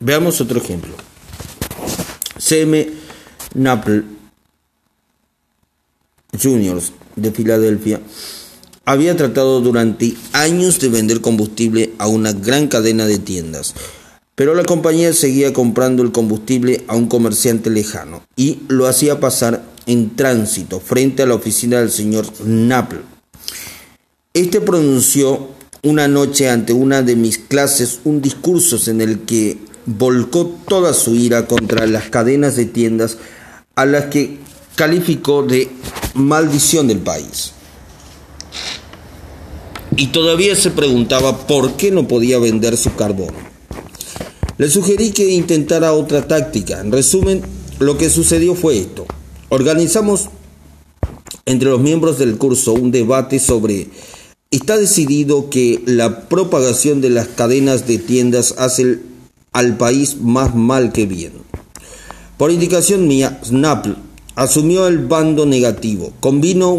Veamos otro ejemplo. CM Napple Juniors de Filadelfia había tratado durante años de vender combustible a una gran cadena de tiendas, pero la compañía seguía comprando el combustible a un comerciante lejano y lo hacía pasar en tránsito frente a la oficina del señor Napple. Este pronunció una noche ante una de mis clases un discurso en el que volcó toda su ira contra las cadenas de tiendas a las que calificó de maldición del país. Y todavía se preguntaba por qué no podía vender su carbón. Le sugerí que intentara otra táctica. En resumen, lo que sucedió fue esto. Organizamos entre los miembros del curso un debate sobre está decidido que la propagación de las cadenas de tiendas hace al país más mal que bien. Por indicación mía, Snapple asumió el bando negativo, convino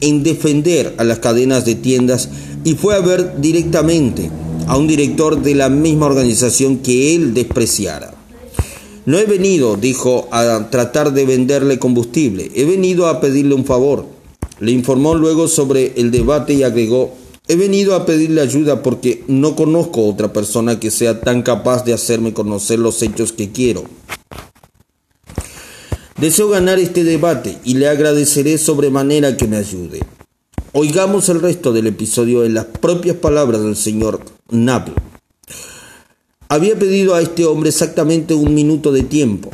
en defender a las cadenas de tiendas y fue a ver directamente a un director de la misma organización que él despreciara. No he venido, dijo, a tratar de venderle combustible, he venido a pedirle un favor. Le informó luego sobre el debate y agregó, he venido a pedirle ayuda porque no conozco otra persona que sea tan capaz de hacerme conocer los hechos que quiero. Deseo ganar este debate y le agradeceré sobremanera que me ayude. Oigamos el resto del episodio en las propias palabras del señor Naple. Había pedido a este hombre exactamente un minuto de tiempo.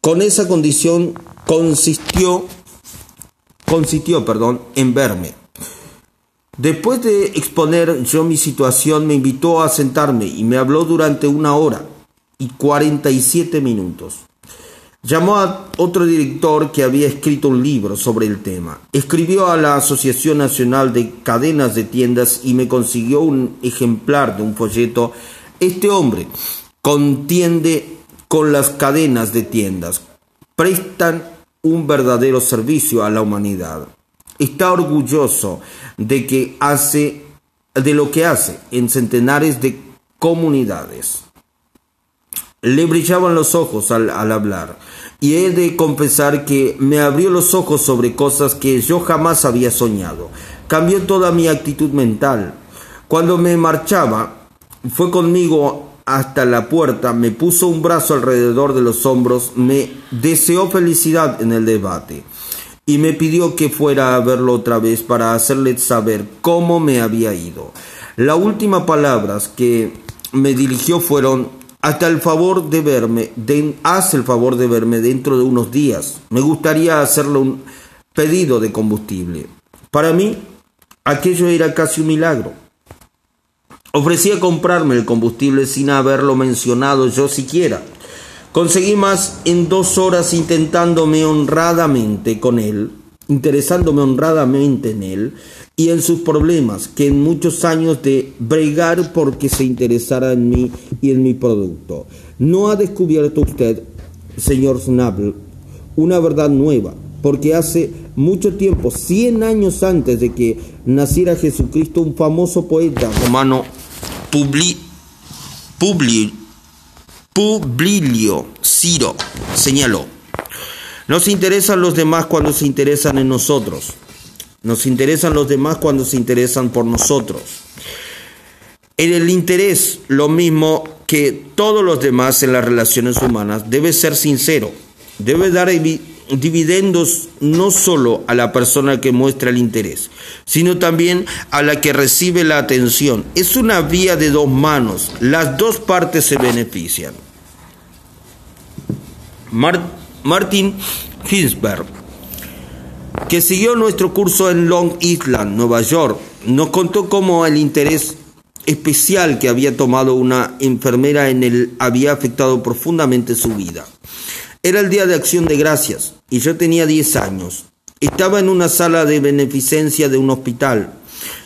Con esa condición consistió, consistió perdón, en verme. Después de exponer yo mi situación, me invitó a sentarme y me habló durante una hora y 47 minutos. Llamó a otro director que había escrito un libro sobre el tema. Escribió a la Asociación Nacional de Cadenas de Tiendas y me consiguió un ejemplar de un folleto. Este hombre contiende con las cadenas de tiendas. Prestan un verdadero servicio a la humanidad. Está orgulloso de que hace de lo que hace en centenares de comunidades. Le brillaban los ojos al, hablar, y he de confesar que me abrió los ojos sobre cosas que yo jamás había soñado. Cambió toda mi actitud mental. Cuando me marchaba, fue conmigo hasta la puerta, me puso un brazo alrededor de los hombros, me deseó felicidad en el debate y me pidió que fuera a verlo otra vez para hacerle saber cómo me había ido. Las últimas palabras que me dirigió fueron hasta el favor de verme, haz el favor de verme dentro de unos días. Me gustaría hacerle un pedido de combustible. Para mí, aquello era casi un milagro. Ofrecía comprarme el combustible sin haberlo mencionado yo siquiera. Conseguí más en dos horas intentándome honradamente con él, interesándome honradamente en él, y en sus problemas que en muchos años de bregar porque se interesara en mí y en mi producto. No ha descubierto usted, señor Snable, una verdad nueva, porque hace mucho tiempo, cien años antes de que naciera Jesucristo, un famoso poeta romano, Publi, Publio Ciro, señaló, nos interesan los demás cuando se interesan en nosotros. Nos interesan los demás cuando se interesan por nosotros. En el interés, lo mismo que todos los demás en las relaciones humanas, debe ser sincero. Debe dar dividendos no solo a la persona que muestra el interés, sino también a la que recibe la atención. Es una vía de dos manos. Las dos partes se benefician. Martin Hinsberg que siguió nuestro curso en Long Island, Nueva York, nos contó cómo el interés especial que había tomado una enfermera en él había afectado profundamente su vida. Era el día de acción de gracias y yo tenía 10 años. Estaba en una sala de beneficencia de un hospital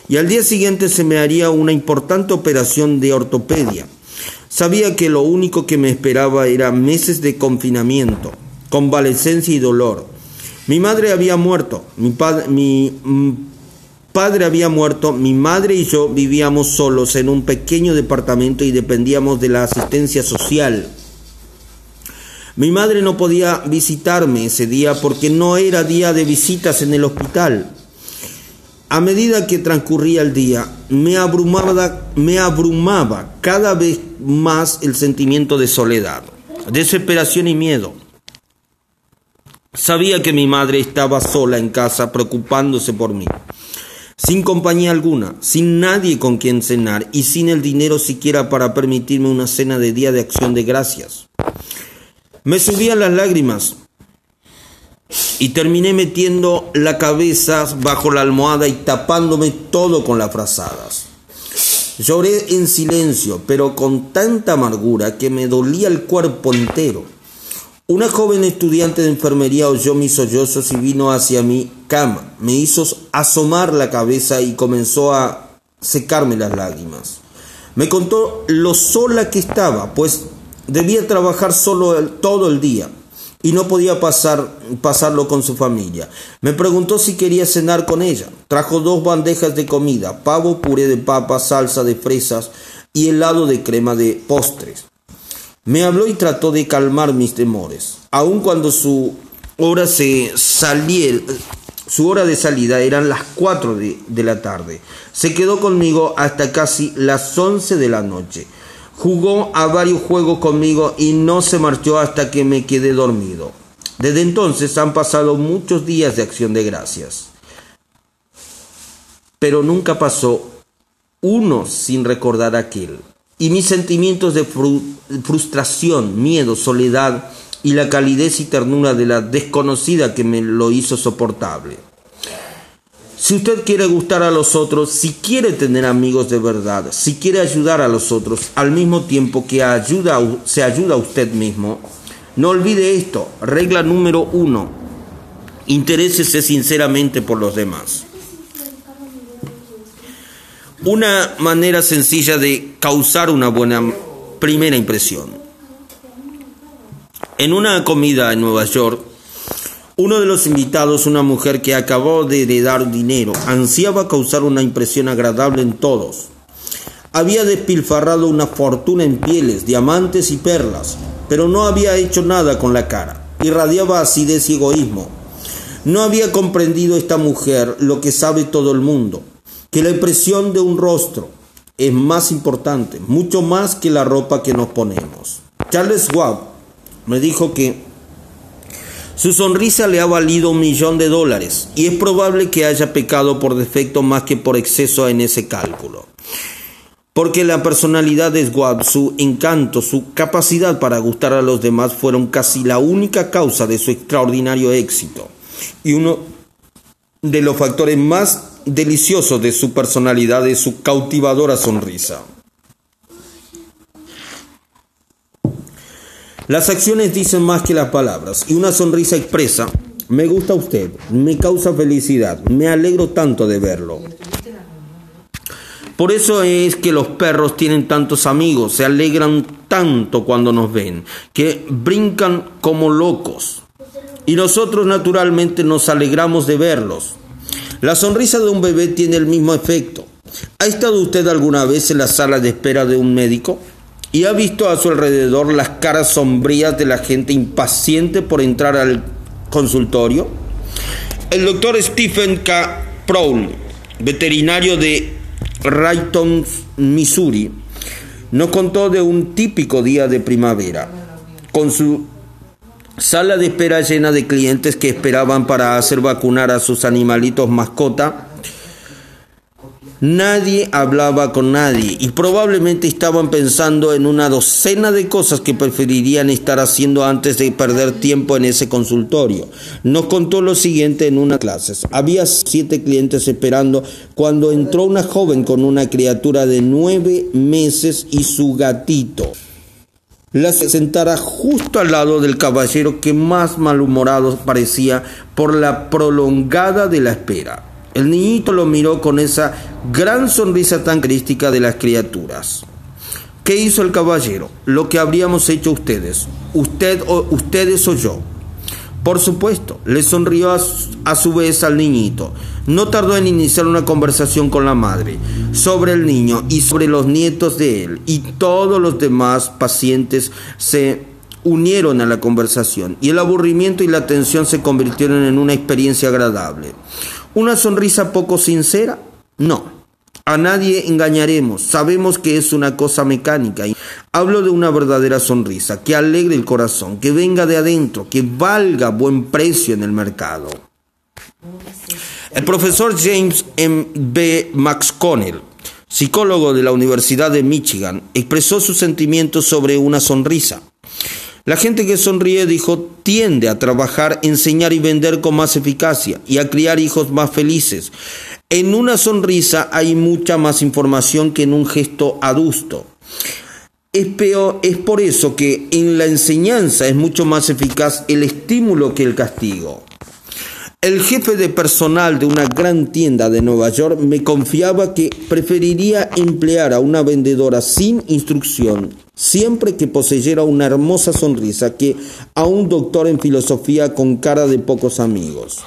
y al día siguiente se me haría una importante operación de ortopedia. Sabía que lo único que me esperaba era meses de confinamiento, convalecencia y dolor. Mi madre había muerto, mi, mi, mm, padre había muerto, mi madre y yo vivíamos solos en un pequeño departamento y dependíamos de la asistencia social. Mi madre no podía visitarme ese día porque no era día de visitas en el hospital. A medida que transcurría el día, me abrumaba, cada vez más el sentimiento de soledad, desesperación y miedo. Sabía que mi madre estaba sola en casa preocupándose por mí, sin compañía alguna, sin nadie con quien cenar y sin el dinero siquiera para permitirme una cena de día de acción de gracias. Me subían las lágrimas y terminé metiendo la cabeza bajo la almohada y tapándome todo con las frazadas. Lloré en silencio, pero con tanta amargura que me dolía el cuerpo entero. Una joven estudiante de enfermería oyó mis sollozos y vino hacia mi cama. Me hizo asomar la cabeza y comenzó a secarme las lágrimas. Me contó lo sola que estaba, pues debía trabajar solo todo el día y no podía pasar, pasarlo con su familia. Me preguntó si quería cenar con ella. Trajo dos bandejas de comida, pavo, puré de papa, salsa de fresas y helado de crema de postres. Me habló y trató de calmar mis temores, aun cuando su hora se su hora de salida eran las 4 de, de la tarde. Se quedó conmigo hasta casi las 11 de la noche. Jugó a varios juegos conmigo y no se marchó hasta que me quedé dormido. Desde entonces han pasado muchos días de acción de gracias. Pero nunca pasó uno sin recordar aquel. Y mis sentimientos de frustración, miedo, soledad y la calidez y ternura de la desconocida que me lo hizo soportable. Si usted quiere gustar a los otros, si quiere tener amigos de verdad, si quiere ayudar a los otros al mismo tiempo que ayuda, se ayuda a usted mismo, no olvide esto. Regla número uno. Interésese sinceramente por los demás. Una manera sencilla de causar una buena primera impresión. En una comida en Nueva York, uno de los invitados, una mujer que acabó de heredar dinero, ansiaba causar una impresión agradable en todos. Había despilfarrado una fortuna en pieles, diamantes y perlas, pero no había hecho nada con la cara. Irradiaba acidez y egoísmo. No había comprendido esta mujer lo que sabe todo el mundo, que la impresión de un rostro es más importante, mucho más que la ropa que nos ponemos. Charles Schwab me dijo que su sonrisa le ha valido un millón de dólares y es probable que haya pecado por defecto más que por exceso en ese cálculo. Porque la personalidad de Swab, su encanto, su capacidad para gustar a los demás fueron casi la única causa de su extraordinario éxito y uno de los factores más deliciosos de su personalidad es su cautivadora sonrisa. Las acciones dicen más que las palabras y una sonrisa expresa, me gusta usted, me causa felicidad, me alegro tanto de verlo. Por eso es que los perros tienen tantos amigos, se alegran tanto cuando nos ven, que brincan como locos. Y nosotros naturalmente nos alegramos de verlos. La sonrisa de un bebé tiene el mismo efecto. ¿Ha estado usted alguna vez en la sala de espera de un médico? Y ha visto a su alrededor las caras sombrías de la gente impaciente por entrar al consultorio? El doctor Stephen K. Prowl, veterinario de Rayton, Missouri, nos contó de un típico día de primavera, con su sala de espera llena de clientes que esperaban para hacer vacunar a sus animalitos mascota Nadie hablaba con nadie y probablemente estaban pensando en una docena de cosas que preferirían estar haciendo antes de perder tiempo en ese consultorio. Nos contó lo siguiente en una clase. Había siete clientes esperando cuando entró una joven con una criatura de nueve meses y su gatito. La sentara justo al lado del caballero que más malhumorado parecía por la prolongada de la espera. El niñito lo miró con esa gran sonrisa tan crística de las criaturas. ¿Qué hizo el caballero? Lo que habríamos hecho ustedes, usted o ustedes o yo. Por supuesto, le sonrió a su, vez al niñito. No tardó en iniciar una conversación con la madre sobre el niño y sobre los nietos de él. Y todos los demás pacientes se unieron a la conversación y el aburrimiento y la tensión se convirtieron en una experiencia agradable. ¿Una sonrisa poco sincera? No. A nadie engañaremos, sabemos que es una cosa mecánica. Hablo de una verdadera sonrisa, que alegre el corazón, que venga de adentro, que valga buen precio en el mercado. El profesor James M. B. McConnell, psicólogo de la Universidad de Michigan, expresó sus sentimientos sobre una sonrisa. La gente que sonríe, dijo, tiende a trabajar, enseñar y vender con más eficacia y a criar hijos más felices. En una sonrisa hay mucha más información que en un gesto adusto. Es, peor, es por eso que en la enseñanza es mucho más eficaz el estímulo que el castigo. El jefe de personal de una gran tienda de Nueva York me confiaba que preferiría emplear a una vendedora sin instrucción, siempre que poseyera una hermosa sonrisa, que a un doctor en filosofía con cara de pocos amigos.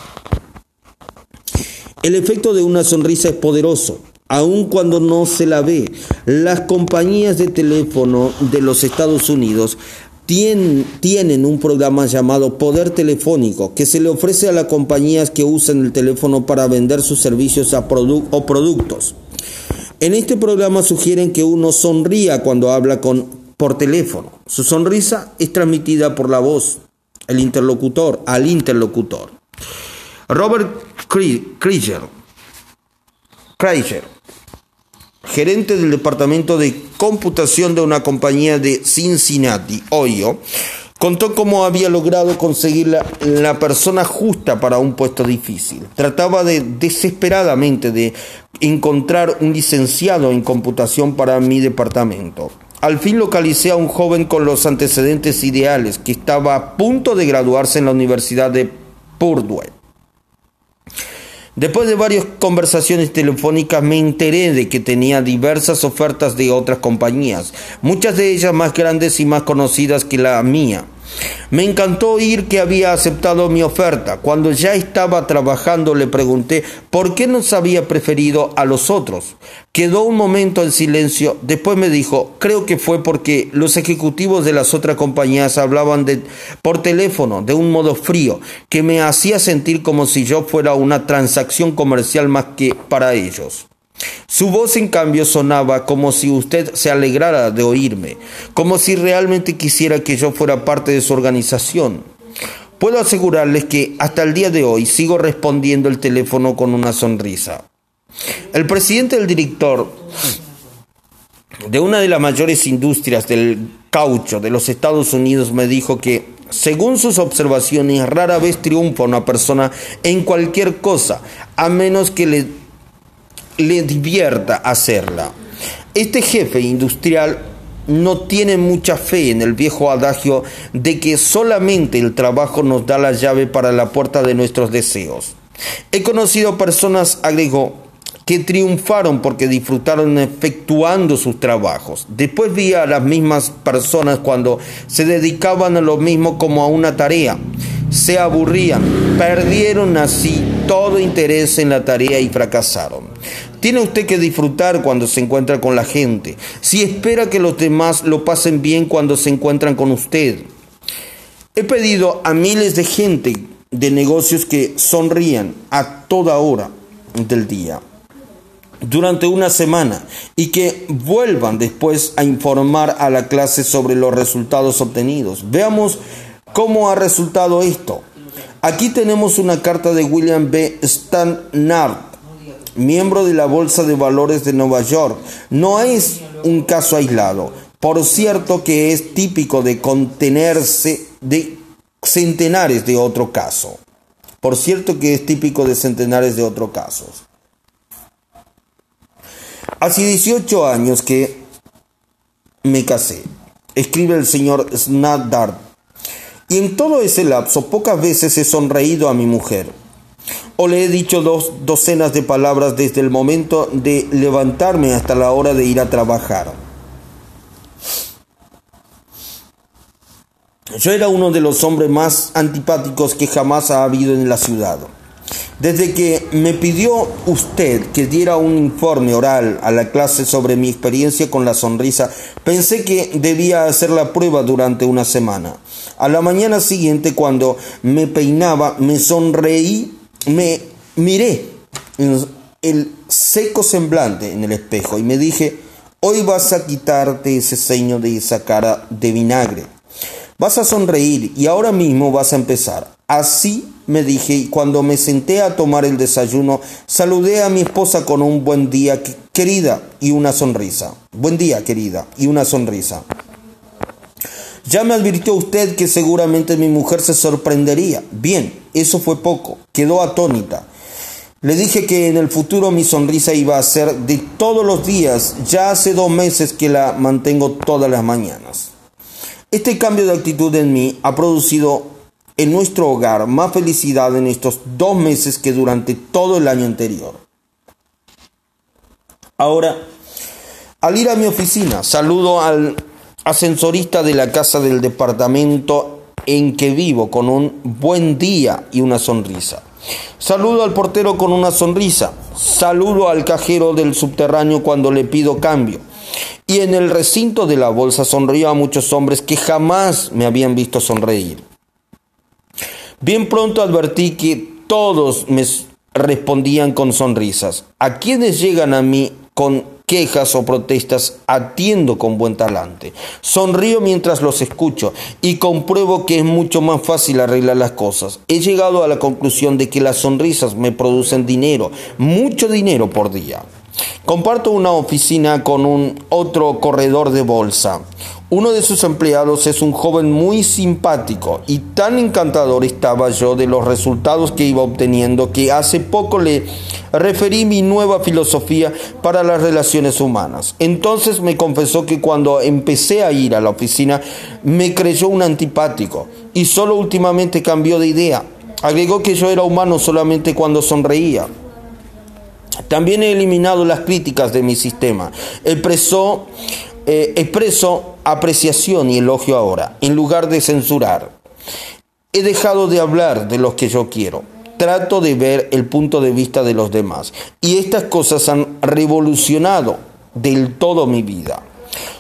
El efecto de una sonrisa es poderoso, aun cuando no se la ve. Las compañías de teléfono de los Estados Unidos tienen, un programa llamado Poder Telefónico que se le ofrece a las compañías que usan el teléfono para vender sus servicios o productos. En este programa sugieren que uno sonría cuando habla con, por teléfono. Su sonrisa es transmitida por la voz, el interlocutor, al interlocutor. Robert Krieger, gerente del departamento de computación de una compañía de Cincinnati, Ohio, contó cómo había logrado conseguir la, la, persona justa para un puesto difícil. Trataba de, desesperadamente de encontrar un licenciado en computación para mi departamento. Al fin localicé a un joven con los antecedentes ideales que estaba a punto de graduarse en la Universidad de Purdue. Después de varias conversaciones telefónicas me enteré de que tenía diversas ofertas de otras compañías, muchas de ellas más grandes y más conocidas que la mía. Me encantó oír que había aceptado mi oferta. Cuando ya estaba trabajando le pregunté por qué nos había preferido a los otros. Quedó un momento en silencio, después me dijo, creo que fue porque los ejecutivos de las otras compañías hablaban de, por teléfono de un modo frío, que me hacía sentir como si yo fuera una transacción comercial más que para ellos. Su voz en cambio sonaba como si usted se alegrara de oírme, como si realmente quisiera que yo fuera parte de su organización. Puedo asegurarles que hasta el día de hoy sigo respondiendo el teléfono con una sonrisa. El presidente del director de una de las mayores industrias del caucho de los Estados Unidos me dijo que, según sus observaciones, rara vez triunfa una persona en cualquier cosa, a menos que le le divierta hacerla. Este jefe industrial no tiene mucha fe en el viejo adagio de que solamente el trabajo nos da la llave para la puerta de nuestros deseos. He conocido personas, agregó, que triunfaron porque disfrutaron efectuando sus trabajos. Después vi a las mismas personas cuando se dedicaban a lo mismo como a una tarea. Se aburrían, perdieron así todo interés en la tarea y fracasaron. Tiene usted que disfrutar cuando se encuentra con la gente, si espera que los demás lo pasen bien cuando se encuentran con usted. He pedido a miles de gente de negocios que sonrían a toda hora del día durante una semana y que vuelvan después a informar a la clase sobre los resultados obtenidos. Veamos cómo ha resultado esto. Aquí tenemos una carta de William B. Stannard, miembro de la Bolsa de Valores de Nueva York. No es un caso aislado. Por cierto que es típico de contenerse de centenares de otro caso. Por cierto que es típico de centenares de otros casos. Hace 18 años que me casé, escribe el señor Snadard y en todo ese lapso pocas veces he sonreído a mi mujer. O le he dicho dos docenas de palabras desde el momento de levantarme hasta la hora de ir a trabajar. Yo era uno de los hombres más antipáticos que jamás ha habido en la ciudad. Desde que me pidió usted que diera un informe oral a la clase sobre mi experiencia con la sonrisa, pensé que debía hacer la prueba durante una semana. A la mañana siguiente, cuando me peinaba, me sonreí, me miré en el seco semblante en el espejo y me dije, hoy vas a quitarte ese ceño de esa cara de vinagre. Vas a sonreír y ahora mismo vas a empezar. Así me dije y cuando me senté a tomar el desayuno, saludé a mi esposa con un buen día, querida, y una sonrisa. Buen día, querida, y una sonrisa. Ya me advirtió usted que seguramente mi mujer se sorprendería. Bien, eso fue poco. Quedó atónita. Le dije que en el futuro mi sonrisa iba a ser de todos los días. Ya hace dos meses que la mantengo todas las mañanas. Este cambio de actitud en mí ha producido en nuestro hogar más felicidad en estos dos meses que durante todo el año anterior. Ahora, al ir a mi oficina, saludo al ascensorista de la casa del departamento en que vivo con un buen día y una sonrisa. Saludo al portero con una sonrisa. Saludo al cajero del subterráneo cuando le pido cambio. Y en el recinto de la bolsa sonrío a muchos hombres que jamás me habían visto sonreír. Bien pronto advertí que todos me respondían con sonrisas. A quienes llegan a mí con quejas o protestas atiendo con buen talante. Sonrío mientras los escucho y compruebo que es mucho más fácil arreglar las cosas. He llegado a la conclusión de que las sonrisas me producen dinero, mucho dinero por día. Comparto una oficina con un otro corredor de bolsa. Uno de sus empleados es un joven muy simpático y tan encantador estaba yo de los resultados que iba obteniendo que hace poco le referí mi nueva filosofía para las relaciones humanas. Entonces me confesó que cuando empecé a ir a la oficina me creyó un antipático y solo últimamente cambió de idea. Agregó que yo era humano solamente cuando sonreía. También he eliminado las críticas de mi sistema. Expresó, eh, expreso apreciación y elogio ahora, en lugar de censurar. He dejado de hablar de los que yo quiero. Trato de ver el punto de vista de los demás. Y estas cosas han revolucionado del todo mi vida.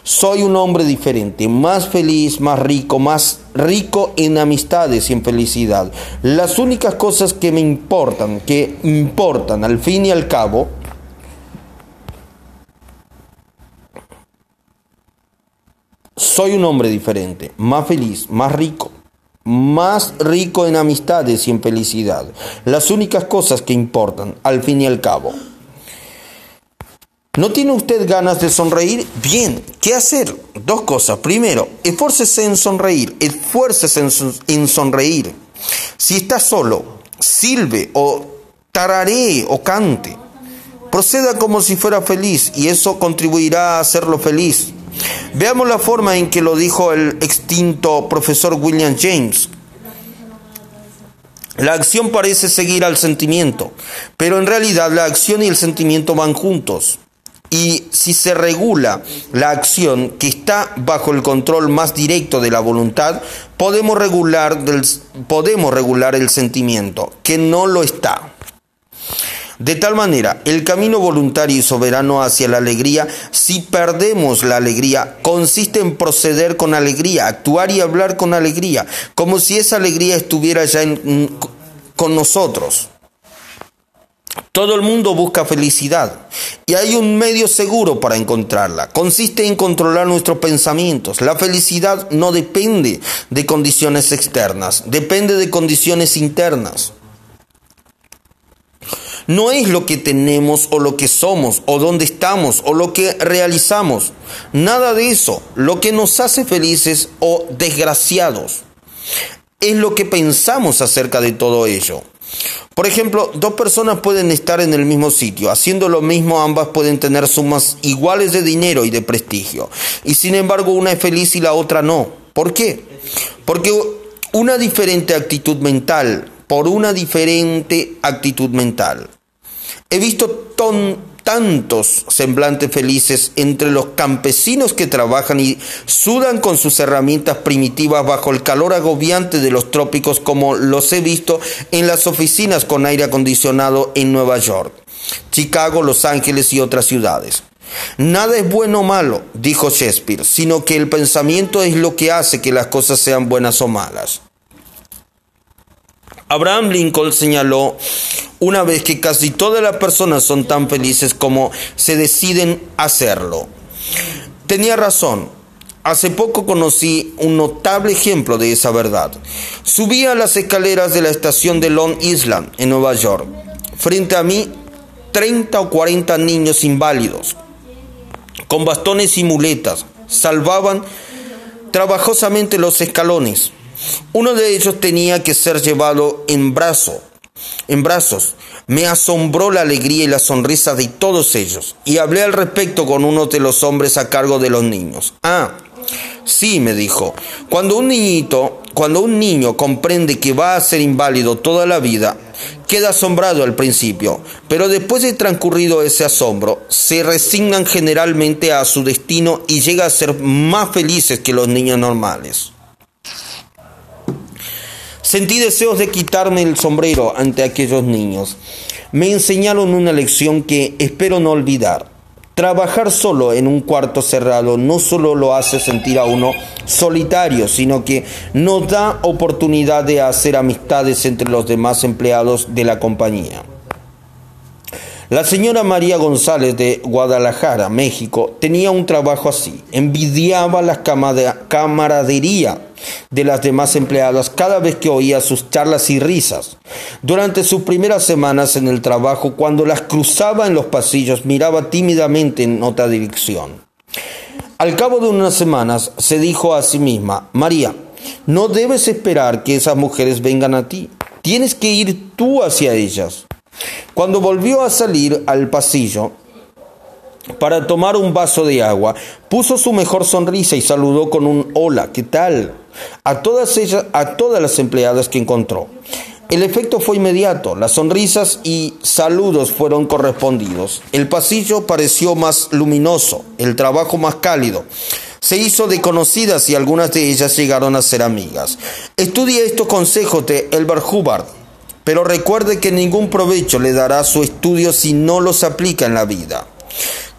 Soy un hombre diferente, más feliz, más rico, más rico en amistades y en felicidad. Las únicas cosas que me importan, que importan al fin y al cabo, soy un hombre diferente, más feliz, más rico, más rico en amistades y en felicidad. Las únicas cosas que importan, al fin y al cabo. ¿No tiene usted ganas de sonreír? Bien, ¿qué hacer? Dos cosas. Primero, esfuércese en sonreír, esfuércese en, sonreír. Si está solo, silbe o tararee o cante. Proceda como si fuera feliz y eso contribuirá a hacerlo feliz. Veamos la forma en que lo dijo el extinto profesor William James. La acción parece seguir al sentimiento, pero en realidad la acción y el sentimiento van juntos. Y si se regula la acción que está bajo el control más directo de la voluntad, podemos regular, podemos regular el sentimiento, que no lo está. De tal manera, el camino voluntario y soberano hacia la alegría, si perdemos la alegría, consiste en proceder con alegría, actuar y hablar con alegría, como si esa alegría estuviera ya con nosotros. Todo el mundo busca felicidad y hay un medio seguro para encontrarla. Consiste en controlar nuestros pensamientos. La felicidad no depende de condiciones externas, depende de condiciones internas. No es lo que tenemos o lo que somos o dónde estamos o lo que realizamos. Nada de eso. Lo que nos hace felices o desgraciados es lo que pensamos acerca de todo ello. Por ejemplo, dos personas pueden estar en el mismo sitio, haciendo lo mismo ambas pueden tener sumas iguales de dinero y de prestigio, y sin embargo una es feliz y la otra no. ¿Por qué? Porque una diferente actitud mental, por una diferente actitud mental. He visto tantos semblantes felices entre los campesinos que trabajan y sudan con sus herramientas primitivas bajo el calor agobiante de los trópicos como los he visto en las oficinas con aire acondicionado en Nueva York, Chicago, Los Ángeles y otras ciudades. Nada es bueno o malo, dijo Shakespeare, sino que el pensamiento es lo que hace que las cosas sean buenas o malas. Abraham Lincoln señaló una vez que casi todas las personas son tan felices como se deciden hacerlo. Tenía razón. Hace poco conocí un notable ejemplo de esa verdad. Subía las escaleras de la estación de Long Island, en Nueva York. Frente a mí, 30 o 40 niños inválidos, con bastones y muletas, salvaban trabajosamente los escalones. Uno de ellos tenía que ser llevado en brazo, en brazos. Me asombró la alegría y la sonrisa de todos ellos, y hablé al respecto con uno de los hombres a cargo de los niños. Ah, sí, me dijo, cuando un niñito, cuando un niño comprende que va a ser inválido toda la vida, queda asombrado al principio, pero después de transcurrido ese asombro, se resignan generalmente a su destino y llega a ser más felices que los niños normales. Sentí deseos de quitarme el sombrero ante aquellos niños. Me enseñaron una lección que espero no olvidar. Trabajar solo en un cuarto cerrado no solo lo hace sentir a uno solitario, sino que nos da oportunidad de hacer amistades entre los demás empleados de la compañía. La señora María González de Guadalajara, México, tenía un trabajo así. Envidiaba la camaradería de las demás empleadas cada vez que oía sus charlas y risas. Durante sus primeras semanas en el trabajo, cuando las cruzaba en los pasillos, miraba tímidamente en otra dirección. Al cabo de unas semanas se dijo a sí misma, María, no debes esperar que esas mujeres vengan a ti, tienes que ir tú hacia ellas. Cuando volvió a salir al pasillo para tomar un vaso de agua, puso su mejor sonrisa y saludó con un hola, ¿qué tal? a todas ellas, a todas las empleadas que encontró. El efecto fue inmediato, las sonrisas y saludos fueron correspondidos. El pasillo pareció más luminoso, el trabajo más cálido. Se hizo de conocidas y algunas de ellas llegaron a ser amigas. Estudie estos consejos de Elbert Hubbard pero recuerde que ningún provecho le dará su estudio si no los aplica en la vida.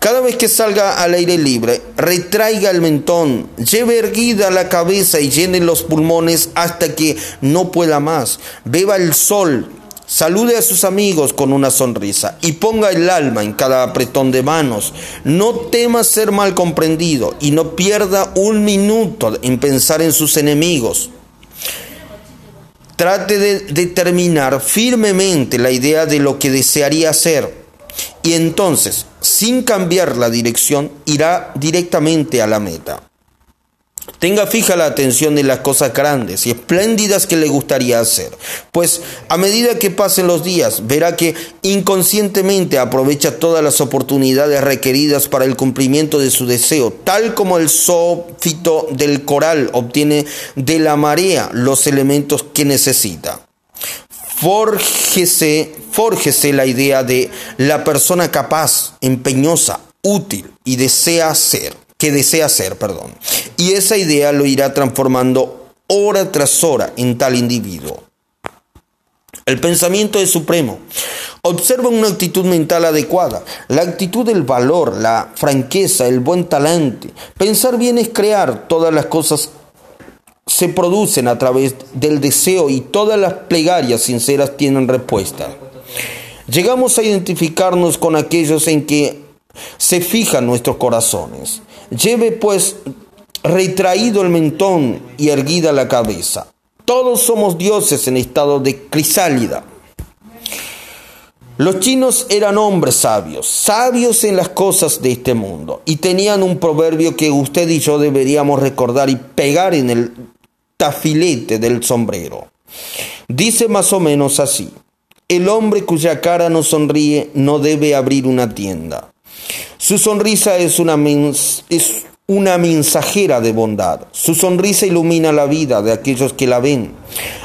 Cada vez que salga al aire libre, retraiga el mentón, lleve erguida la cabeza y llene los pulmones hasta que no pueda más. Beba el sol, salude a sus amigos con una sonrisa y ponga el alma en cada apretón de manos. No tema ser mal comprendido y no pierda un minuto en pensar en sus enemigos. Trate de determinar firmemente la idea de lo que desearía hacer y entonces, sin cambiar la dirección, irá directamente a la meta. Tenga fija la atención en las cosas grandes y espléndidas que le gustaría hacer, pues a medida que pasen los días verá que inconscientemente aprovecha todas las oportunidades requeridas para el cumplimiento de su deseo, tal como el zoófito del coral obtiene de la marea los elementos que necesita. Fórgese la idea de la persona capaz, empeñosa, útil y desea ser que desea ser, perdón. Y esa idea lo irá transformando hora tras hora en tal individuo. El pensamiento es supremo. Observa una actitud mental adecuada, la actitud del valor, la franqueza, el buen talante. Pensar bien es crear, todas las cosas se producen a través del deseo y todas las plegarias sinceras tienen respuesta. Llegamos a identificarnos con aquellos en que se fijan nuestros corazones. Lleve pues retraído el mentón y erguida la cabeza. Todos somos dioses en estado de crisálida. Los chinos eran hombres sabios, sabios en las cosas de este mundo, y tenían un proverbio que usted y yo deberíamos recordar y pegar en el tafilete del sombrero. Dice más o menos así, el hombre cuya cara no sonríe no debe abrir una tienda. Su sonrisa es una, es una mensajera de bondad. Su sonrisa ilumina la vida de aquellos que la ven.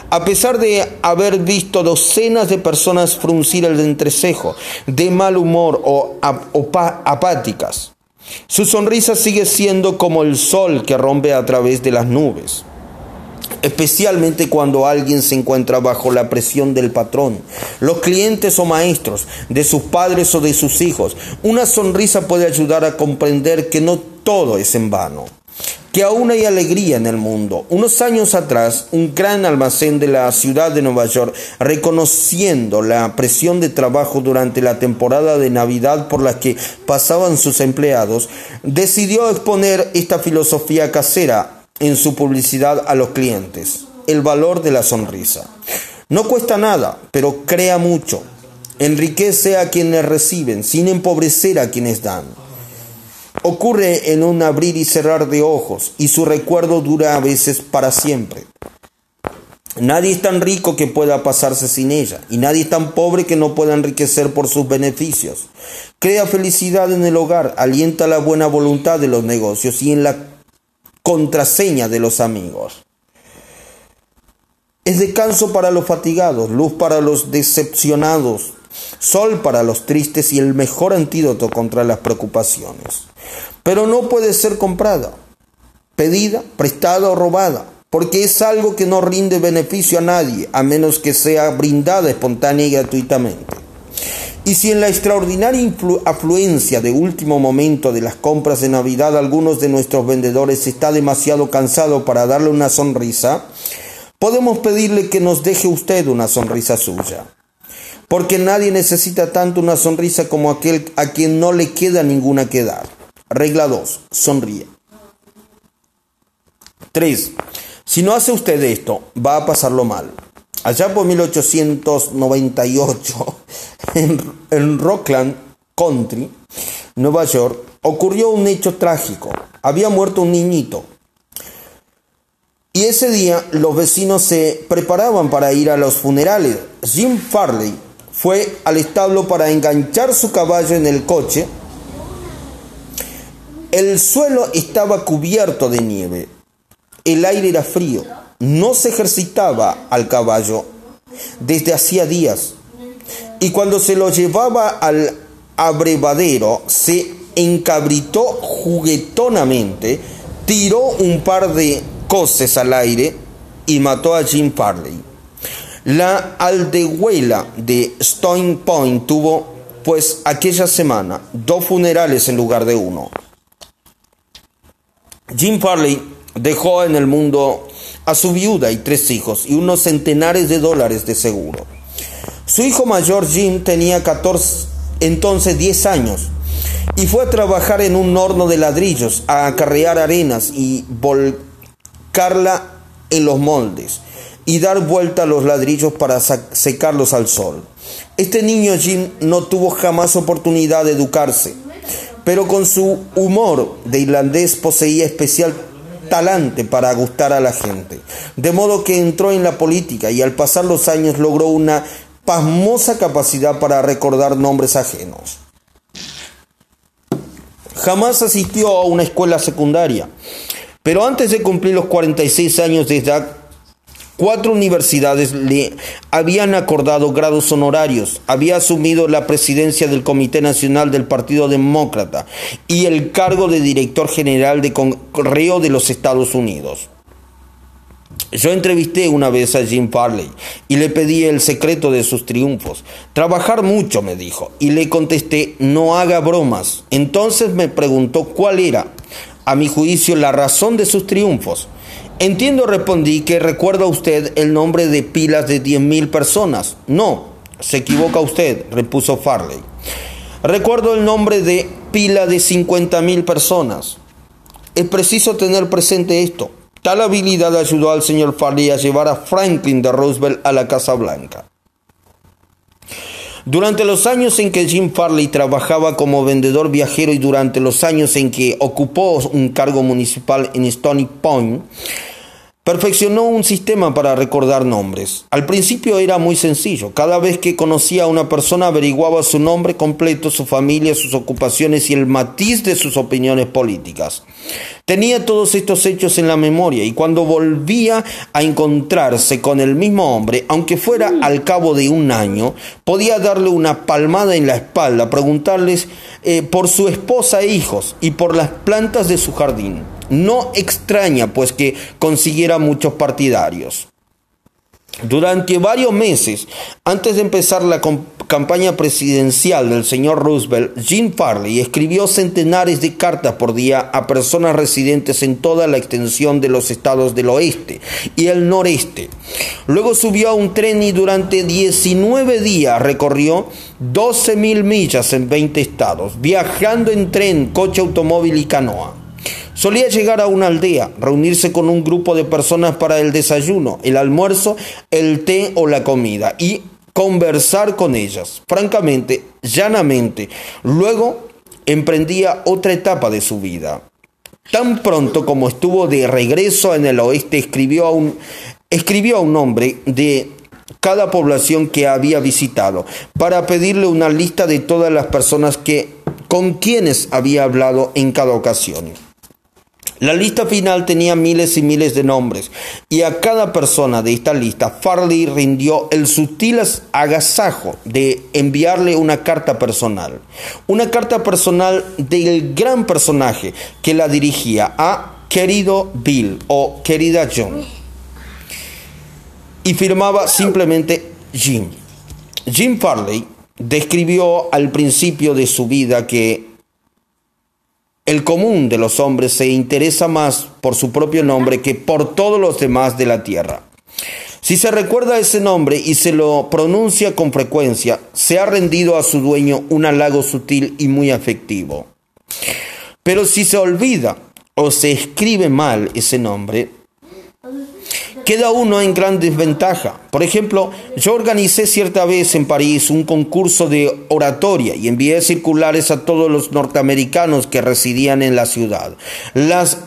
A pesar de haber visto docenas de personas fruncir el entrecejo, de mal humor o apáticas, su sonrisa sigue siendo como el sol que rompe a través de las nubes especialmente cuando alguien se encuentra bajo la presión del patrón, los clientes o maestros, de sus padres o de sus hijos. Una sonrisa puede ayudar a comprender que no todo es en vano que aún hay alegría en el mundo. Unos años atrás, un gran almacén de la ciudad de Nueva York, reconociendo la presión de trabajo durante la temporada de Navidad por la que pasaban sus empleados, decidió exponer esta filosofía casera en su publicidad a los clientes. El valor de la sonrisa. No cuesta nada, pero crea mucho. Enriquece a quienes reciben, sin empobrecer a quienes dan. Ocurre en un abrir y cerrar de ojos, y su recuerdo dura a veces para siempre. Nadie es tan rico que pueda pasarse sin ella, y nadie es tan pobre que no pueda enriquecer por sus beneficios. Crea felicidad en el hogar, alienta la buena voluntad de los negocios y en la contraseña de los amigos. Es descanso para los fatigados, luz para los decepcionados, sol para los tristes y el mejor antídoto contra las preocupaciones. Pero no puede ser comprada, pedida, prestada o robada, porque es algo que no rinde beneficio a nadie, a menos que sea brindada espontánea y gratuitamente. Y si en la extraordinaria afluencia de último momento de las compras de Navidad algunos de nuestros vendedores está demasiado cansado para darle una sonrisa, podemos pedirle que nos deje usted una sonrisa suya. Porque nadie necesita tanto una sonrisa como aquel a quien no le queda ninguna que dar. Regla 2. Sonríe. 3. Si no hace usted esto, va a pasarlo mal. Allá por 1898, en, Rockland Country, Nueva York, ocurrió un hecho trágico. Había muerto un niñito. Y ese día los vecinos se preparaban para ir a los funerales. Jim Farley fue al establo para enganchar su caballo en el coche. El suelo estaba cubierto de nieve. El aire era frío no se ejercitaba al caballo desde hacía días. Y cuando se lo llevaba al abrevadero, se encabritó juguetonamente, tiró un par de coces al aire y mató a Jim Farley. La aldehuela de Stone Point tuvo, pues, aquella semana dos funerales en lugar de uno. Jim Farley dejó en el mundo a su viuda y tres hijos y unos centenares de dólares de seguro. Su hijo mayor Jim tenía 14, entonces 10 años y fue a trabajar en un horno de ladrillos, a acarrear arenas y volcarla en los moldes y dar vuelta a los ladrillos para secarlos al sol. Este niño Jim no tuvo jamás oportunidad de educarse, pero con su humor de irlandés poseía especial talante para gustar a la gente. De modo que entró en la política y al pasar los años logró una pasmosa capacidad para recordar nombres ajenos. Jamás asistió a una escuela secundaria, pero antes de cumplir los 46 años de edad Cuatro universidades le habían acordado grados honorarios, había asumido la presidencia del Comité Nacional del Partido Demócrata y el cargo de director general de Correo de los Estados Unidos. Yo entrevisté una vez a Jim Farley y le pedí el secreto de sus triunfos. Trabajar mucho, me dijo, y le contesté, no haga bromas. Entonces me preguntó cuál era, a mi juicio, la razón de sus triunfos. Entiendo, respondí, que recuerda usted el nombre de pilas de 10.000 personas. No, se equivoca usted, repuso Farley. Recuerdo el nombre de pila de 50.000 personas. Es preciso tener presente esto. Tal habilidad ayudó al señor Farley a llevar a Franklin de Roosevelt a la Casa Blanca. Durante los años en que Jim Farley trabajaba como vendedor viajero y durante los años en que ocupó un cargo municipal en Stony Point, Perfeccionó un sistema para recordar nombres. Al principio era muy sencillo. Cada vez que conocía a una persona averiguaba su nombre completo, su familia, sus ocupaciones y el matiz de sus opiniones políticas. Tenía todos estos hechos en la memoria y cuando volvía a encontrarse con el mismo hombre, aunque fuera al cabo de un año, podía darle una palmada en la espalda, preguntarles eh, por su esposa e hijos y por las plantas de su jardín. No extraña pues que consiguiera muchos partidarios. Durante varios meses, antes de empezar la campaña presidencial del señor Roosevelt, Jim Farley escribió centenares de cartas por día a personas residentes en toda la extensión de los estados del oeste y el noreste. Luego subió a un tren y durante 19 días recorrió 12 mil millas en 20 estados, viajando en tren, coche, automóvil y canoa. Solía llegar a una aldea, reunirse con un grupo de personas para el desayuno, el almuerzo, el té o la comida y conversar con ellas, francamente, llanamente. Luego emprendía otra etapa de su vida. Tan pronto como estuvo de regreso en el oeste, escribió a un, escribió a un hombre de cada población que había visitado para pedirle una lista de todas las personas que con quienes había hablado en cada ocasión. La lista final tenía miles y miles de nombres, y a cada persona de esta lista Farley rindió el sutil agasajo de enviarle una carta personal. Una carta personal del gran personaje que la dirigía a querido Bill o querida John. Y firmaba simplemente Jim. Jim Farley describió al principio de su vida que el común de los hombres se interesa más por su propio nombre que por todos los demás de la tierra. Si se recuerda ese nombre y se lo pronuncia con frecuencia, se ha rendido a su dueño un halago sutil y muy afectivo. Pero si se olvida o se escribe mal ese nombre, queda uno en gran desventaja. Por ejemplo, yo organicé cierta vez en París un concurso de oratoria y envié circulares a todos los norteamericanos que residían en la ciudad. Las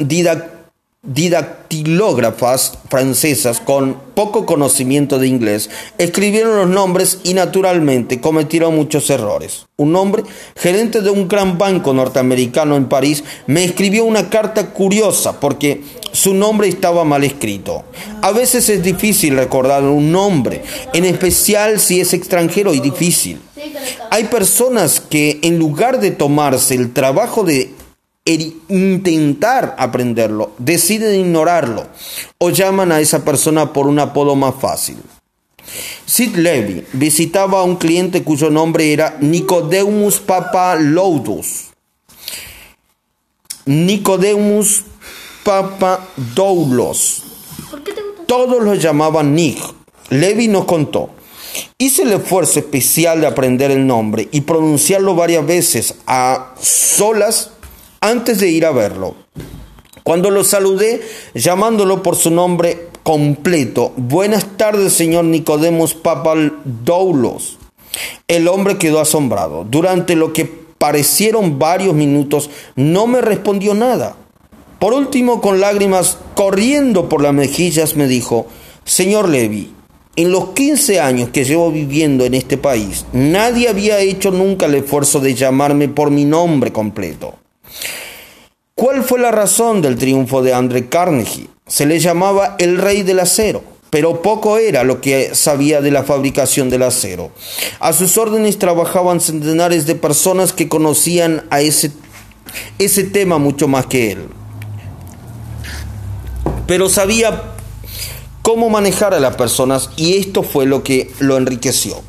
didactilógrafas francesas con poco conocimiento de inglés escribieron los nombres y naturalmente cometieron muchos errores. Un hombre, gerente de un gran banco norteamericano en París, me escribió una carta curiosa porque su nombre estaba mal escrito. A veces es difícil recordar un nombre, en especial si es extranjero y difícil. Hay personas que en lugar de tomarse el trabajo de intentar aprenderlo, deciden ignorarlo o llaman a esa persona por un apodo más fácil. Sid Levy visitaba a un cliente cuyo nombre era Nicodemus Loudus. Nicodemus Papadoulos. Todos lo llamaban Nick. Levi nos contó. Hice el esfuerzo especial de aprender el nombre y pronunciarlo varias veces a solas antes de ir a verlo. Cuando lo saludé llamándolo por su nombre completo, buenas tardes señor Nicodemus Papadoulos. El hombre quedó asombrado. Durante lo que parecieron varios minutos no me respondió nada. Por último, con lágrimas corriendo por las mejillas, me dijo, Señor Levi, en los 15 años que llevo viviendo en este país, nadie había hecho nunca el esfuerzo de llamarme por mi nombre completo. ¿Cuál fue la razón del triunfo de André Carnegie? Se le llamaba el rey del acero, pero poco era lo que sabía de la fabricación del acero. A sus órdenes trabajaban centenares de personas que conocían a ese, ese tema mucho más que él pero sabía cómo manejar a las personas y esto fue lo que lo enriqueció.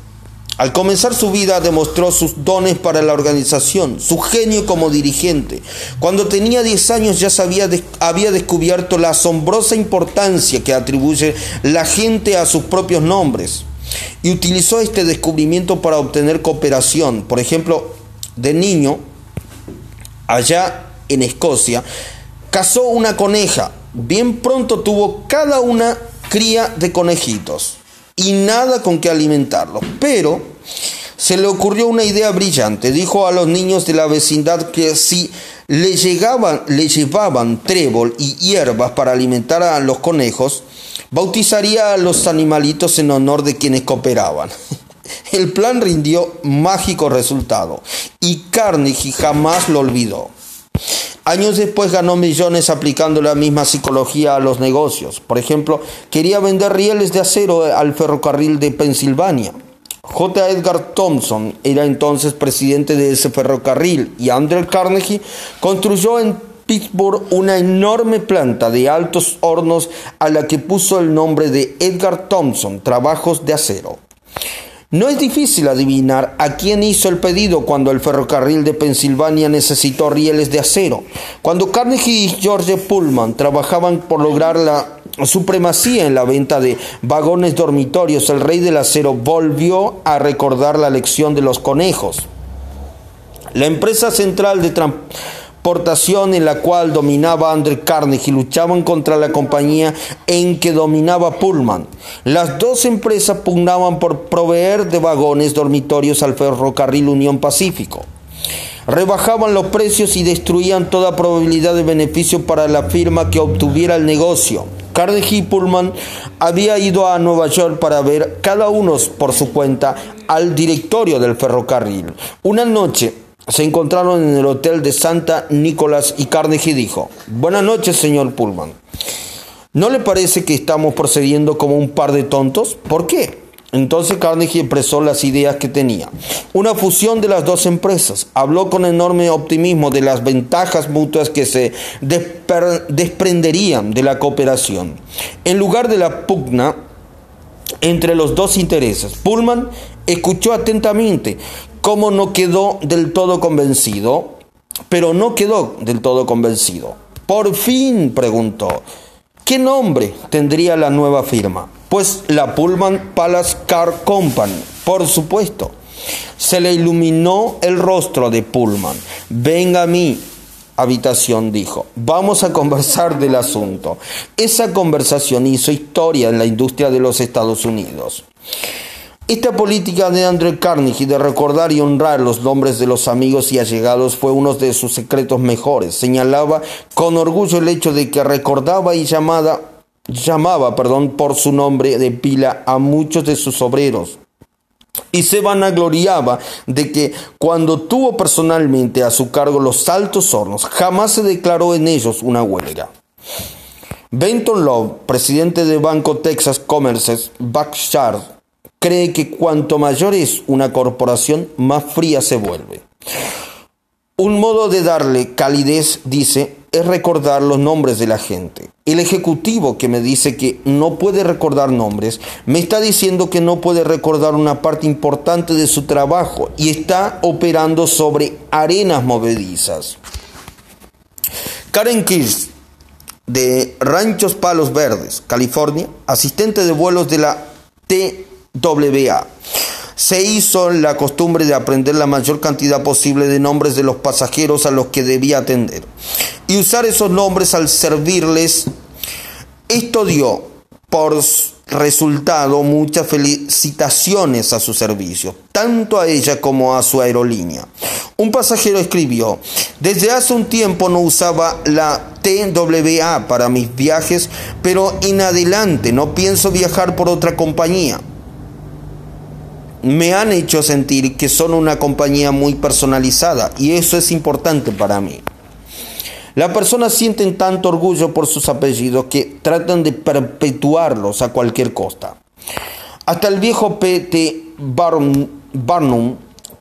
Al comenzar su vida demostró sus dones para la organización, su genio como dirigente. Cuando tenía 10 años ya sabía, había descubierto la asombrosa importancia que atribuye la gente a sus propios nombres y utilizó este descubrimiento para obtener cooperación. Por ejemplo, de niño, allá en Escocia, cazó una coneja Bien pronto tuvo cada una cría de conejitos y nada con que alimentarlos. Pero se le ocurrió una idea brillante. Dijo a los niños de la vecindad que si le, llegaban, le llevaban trébol y hierbas para alimentar a los conejos, bautizaría a los animalitos en honor de quienes cooperaban. El plan rindió mágico resultado y Carnegie jamás lo olvidó. Años después ganó millones aplicando la misma psicología a los negocios. Por ejemplo, quería vender rieles de acero al ferrocarril de Pensilvania. J. Edgar Thompson era entonces presidente de ese ferrocarril y Andrew Carnegie construyó en Pittsburgh una enorme planta de altos hornos a la que puso el nombre de Edgar Thompson, Trabajos de Acero. No es difícil adivinar a quién hizo el pedido cuando el ferrocarril de Pensilvania necesitó rieles de acero. Cuando Carnegie y George Pullman trabajaban por lograr la supremacía en la venta de vagones dormitorios, el rey del acero volvió a recordar la lección de los conejos. La empresa central de en la cual dominaba Andrew Carnegie luchaban contra la compañía en que dominaba Pullman. Las dos empresas pugnaban por proveer de vagones dormitorios al ferrocarril Unión Pacífico. Rebajaban los precios y destruían toda probabilidad de beneficio para la firma que obtuviera el negocio. Carnegie y Pullman había ido a Nueva York para ver cada uno por su cuenta al directorio del ferrocarril. Una noche, se encontraron en el hotel de Santa Nicolás y Carnegie dijo, Buenas noches, señor Pullman. ¿No le parece que estamos procediendo como un par de tontos? ¿Por qué? Entonces Carnegie expresó las ideas que tenía. Una fusión de las dos empresas. Habló con enorme optimismo de las ventajas mutuas que se desprenderían de la cooperación. En lugar de la pugna entre los dos intereses, Pullman escuchó atentamente cómo no quedó del todo convencido, pero no quedó del todo convencido. Por fin preguntó, ¿qué nombre tendría la nueva firma? Pues la Pullman Palace Car Company, por supuesto. Se le iluminó el rostro de Pullman. Venga a mi habitación, dijo. Vamos a conversar del asunto. Esa conversación hizo historia en la industria de los Estados Unidos. Esta política de Andrew Carnegie de recordar y honrar los nombres de los amigos y allegados fue uno de sus secretos mejores. Señalaba con orgullo el hecho de que recordaba y llamaba perdón, por su nombre de pila a muchos de sus obreros. Y se vanagloriaba de que cuando tuvo personalmente a su cargo los altos hornos, jamás se declaró en ellos una huelga. Benton Love, presidente de Banco Texas Commerce, Buckshard, cree que cuanto mayor es una corporación, más fría se vuelve. Un modo de darle calidez, dice, es recordar los nombres de la gente. El ejecutivo que me dice que no puede recordar nombres, me está diciendo que no puede recordar una parte importante de su trabajo y está operando sobre arenas movedizas. Karen Kirsch, de Ranchos Palos Verdes, California, asistente de vuelos de la T WA. Se hizo la costumbre de aprender la mayor cantidad posible de nombres de los pasajeros a los que debía atender y usar esos nombres al servirles. Esto dio por resultado muchas felicitaciones a su servicio, tanto a ella como a su aerolínea. Un pasajero escribió, desde hace un tiempo no usaba la TWA para mis viajes, pero en adelante no pienso viajar por otra compañía me han hecho sentir que son una compañía muy personalizada y eso es importante para mí. Las personas sienten tanto orgullo por sus apellidos que tratan de perpetuarlos a cualquier costa. Hasta el viejo P.T. Barnum,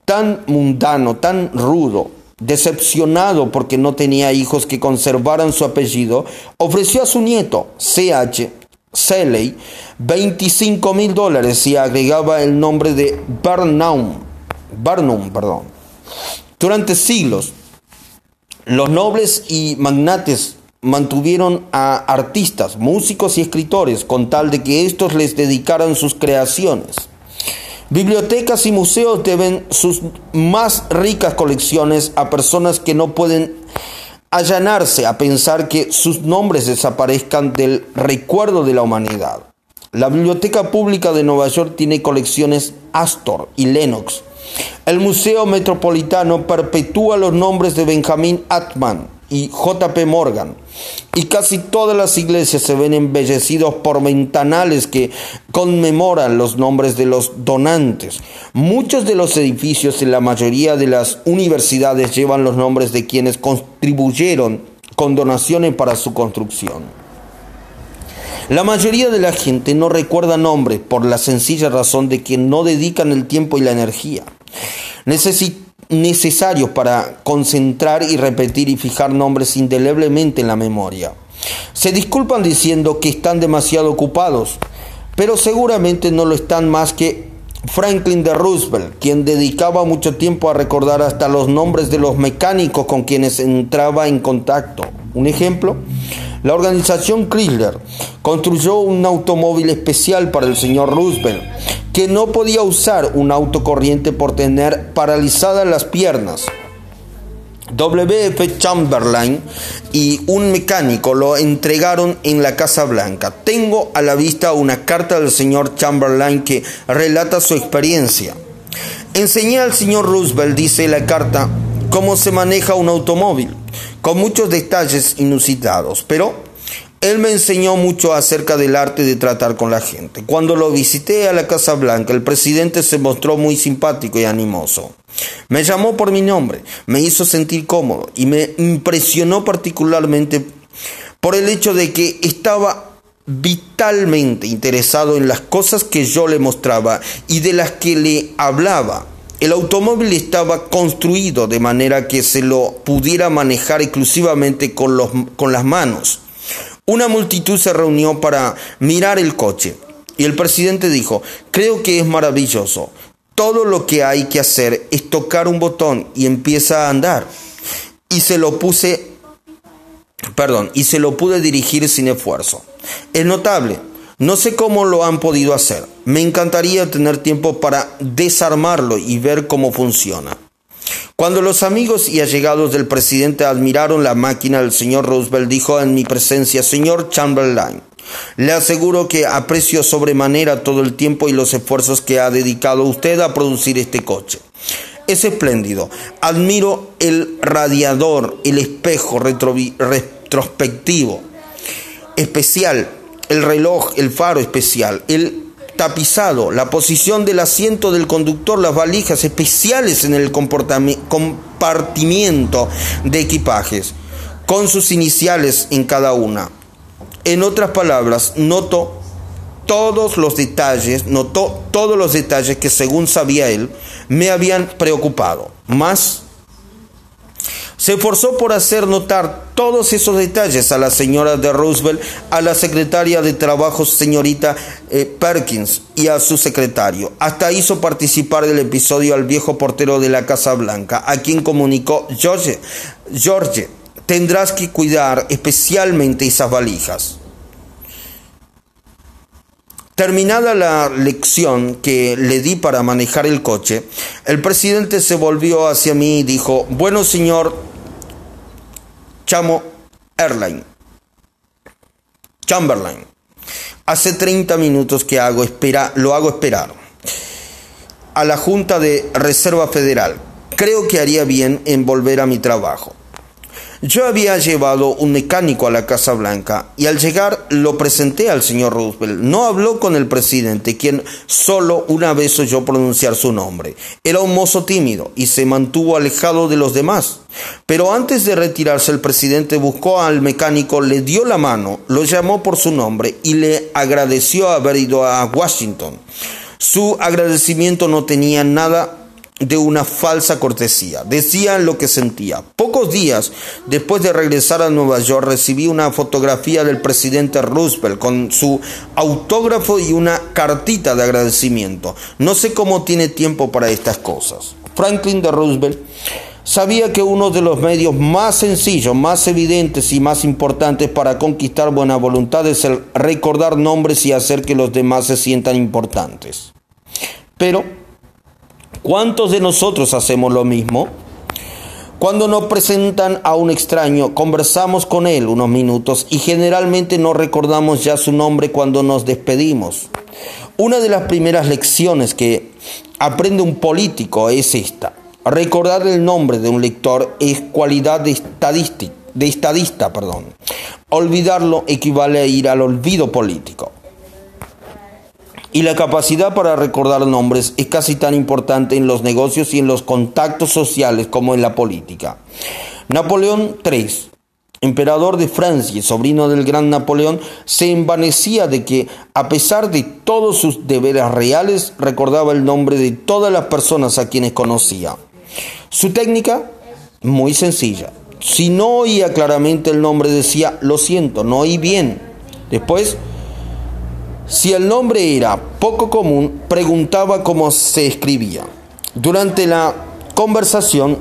tan mundano, tan rudo, decepcionado porque no tenía hijos que conservaran su apellido, ofreció a su nieto, C.H., Selley 25 mil dólares y agregaba el nombre de Barnum. Barnum perdón. Durante siglos, los nobles y magnates mantuvieron a artistas, músicos y escritores con tal de que estos les dedicaran sus creaciones. Bibliotecas y museos deben sus más ricas colecciones a personas que no pueden allanarse a pensar que sus nombres desaparezcan del recuerdo de la humanidad. La Biblioteca Pública de Nueva York tiene colecciones Astor y Lennox, El Museo Metropolitano perpetúa los nombres de Benjamin Atman y J.P. Morgan. Y casi todas las iglesias se ven embellecidos por ventanales que conmemoran los nombres de los donantes. Muchos de los edificios en la mayoría de las universidades llevan los nombres de quienes contribuyeron con donaciones para su construcción. La mayoría de la gente no recuerda nombres por la sencilla razón de que no dedican el tiempo y la energía necesarios para concentrar y repetir y fijar nombres indeleblemente en la memoria. Se disculpan diciendo que están demasiado ocupados, pero seguramente no lo están más que Franklin de Roosevelt, quien dedicaba mucho tiempo a recordar hasta los nombres de los mecánicos con quienes entraba en contacto. Un ejemplo, la organización Chrysler construyó un automóvil especial para el señor Roosevelt, que no podía usar un auto corriente por tener paralizadas las piernas. W.F. Chamberlain y un mecánico lo entregaron en la Casa Blanca. Tengo a la vista una carta del señor Chamberlain que relata su experiencia. Enseñé al señor Roosevelt, dice la carta, cómo se maneja un automóvil con muchos detalles inusitados, pero él me enseñó mucho acerca del arte de tratar con la gente. Cuando lo visité a la Casa Blanca, el presidente se mostró muy simpático y animoso. Me llamó por mi nombre, me hizo sentir cómodo y me impresionó particularmente por el hecho de que estaba vitalmente interesado en las cosas que yo le mostraba y de las que le hablaba. El automóvil estaba construido de manera que se lo pudiera manejar exclusivamente con, los, con las manos. Una multitud se reunió para mirar el coche y el presidente dijo, creo que es maravilloso. Todo lo que hay que hacer es tocar un botón y empieza a andar. Y se lo puse, perdón, y se lo pude dirigir sin esfuerzo. Es notable. No sé cómo lo han podido hacer. Me encantaría tener tiempo para desarmarlo y ver cómo funciona. Cuando los amigos y allegados del presidente admiraron la máquina, el señor Roosevelt dijo en mi presencia, señor Chamberlain, le aseguro que aprecio sobremanera todo el tiempo y los esfuerzos que ha dedicado usted a producir este coche. Es espléndido. Admiro el radiador, el espejo retrospectivo especial el reloj, el faro especial, el tapizado, la posición del asiento del conductor, las valijas especiales en el compartimiento de equipajes, con sus iniciales en cada una. En otras palabras, noto todos los detalles, notó todos los detalles que según sabía él, me habían preocupado. Más se esforzó por hacer notar todos esos detalles a la señora de Roosevelt, a la secretaria de Trabajo, señorita eh, Perkins, y a su secretario. Hasta hizo participar del episodio al viejo portero de la Casa Blanca, a quien comunicó George, George, tendrás que cuidar especialmente esas valijas. Terminada la lección que le di para manejar el coche, el presidente se volvió hacia mí y dijo, bueno señor Chamo Airline, Chamberlain, hace 30 minutos que hago espera, lo hago esperar a la Junta de Reserva Federal. Creo que haría bien en volver a mi trabajo. Yo había llevado un mecánico a la Casa Blanca y al llegar lo presenté al señor Roosevelt. No habló con el presidente, quien solo una vez oyó pronunciar su nombre. Era un mozo tímido y se mantuvo alejado de los demás. Pero antes de retirarse el presidente buscó al mecánico, le dio la mano, lo llamó por su nombre y le agradeció haber ido a Washington. Su agradecimiento no tenía nada de una falsa cortesía. Decía lo que sentía. Pocos días después de regresar a Nueva York recibí una fotografía del presidente Roosevelt con su autógrafo y una cartita de agradecimiento. No sé cómo tiene tiempo para estas cosas. Franklin de Roosevelt sabía que uno de los medios más sencillos, más evidentes y más importantes para conquistar buena voluntad es el recordar nombres y hacer que los demás se sientan importantes. Pero ¿Cuántos de nosotros hacemos lo mismo? Cuando nos presentan a un extraño, conversamos con él unos minutos y generalmente no recordamos ya su nombre cuando nos despedimos. Una de las primeras lecciones que aprende un político es esta. Recordar el nombre de un lector es cualidad de, de estadista. Perdón. Olvidarlo equivale a ir al olvido político. Y la capacidad para recordar nombres es casi tan importante en los negocios y en los contactos sociales como en la política. Napoleón III, emperador de Francia sobrino del gran Napoleón, se envanecía de que, a pesar de todos sus deberes reales, recordaba el nombre de todas las personas a quienes conocía. Su técnica, muy sencilla. Si no oía claramente el nombre, decía, lo siento, no oí bien. Después, si el nombre era poco común, preguntaba cómo se escribía. Durante la conversación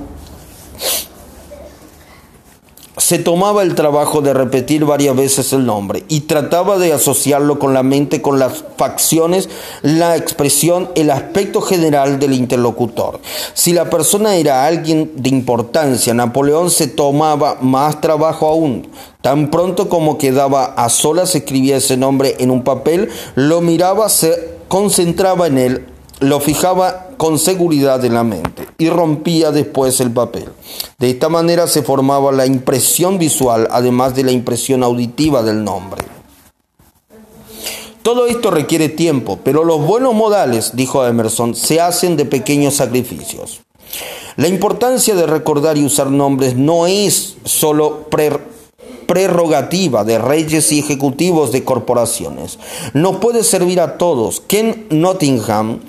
se tomaba el trabajo de repetir varias veces el nombre y trataba de asociarlo con la mente, con las facciones, la expresión, el aspecto general del interlocutor. Si la persona era alguien de importancia, Napoleón se tomaba más trabajo aún. Tan pronto como quedaba a solas, escribía ese nombre en un papel, lo miraba, se concentraba en él, lo fijaba con seguridad en la mente y rompía después el papel. De esta manera se formaba la impresión visual, además de la impresión auditiva del nombre. Todo esto requiere tiempo, pero los buenos modales, dijo Emerson, se hacen de pequeños sacrificios. La importancia de recordar y usar nombres no es solo prerrogativa de reyes y ejecutivos de corporaciones. No puede servir a todos. Ken Nottingham,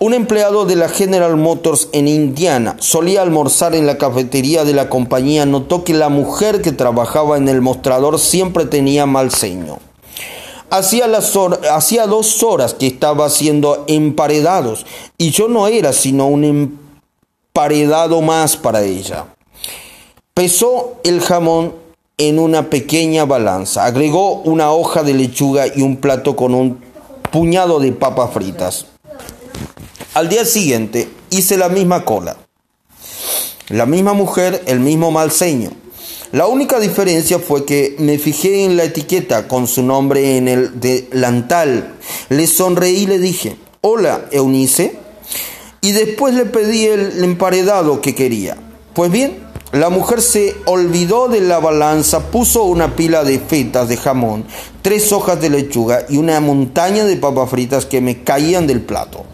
un empleado de la General Motors en Indiana, solía almorzar en la cafetería de la compañía, notó que la mujer que trabajaba en el mostrador siempre tenía mal ceño. Hacía, dos horas que estaba haciendo emparedados y yo no era sino un emparedado más para ella. Pesó el jamón en una pequeña balanza. Agregó una hoja de lechuga y un plato con un puñado de papas fritas. Al día siguiente hice la misma cola. La misma mujer, el mismo mal ceño. La única diferencia fue que me fijé en la etiqueta con su nombre en el delantal. Le sonreí y le dije, hola, Eunice. Y después le pedí el emparedado que quería. Pues bien, la mujer se olvidó de la balanza, puso una pila de fetas de jamón, tres hojas de lechuga y una montaña de papas fritas que me caían del plato.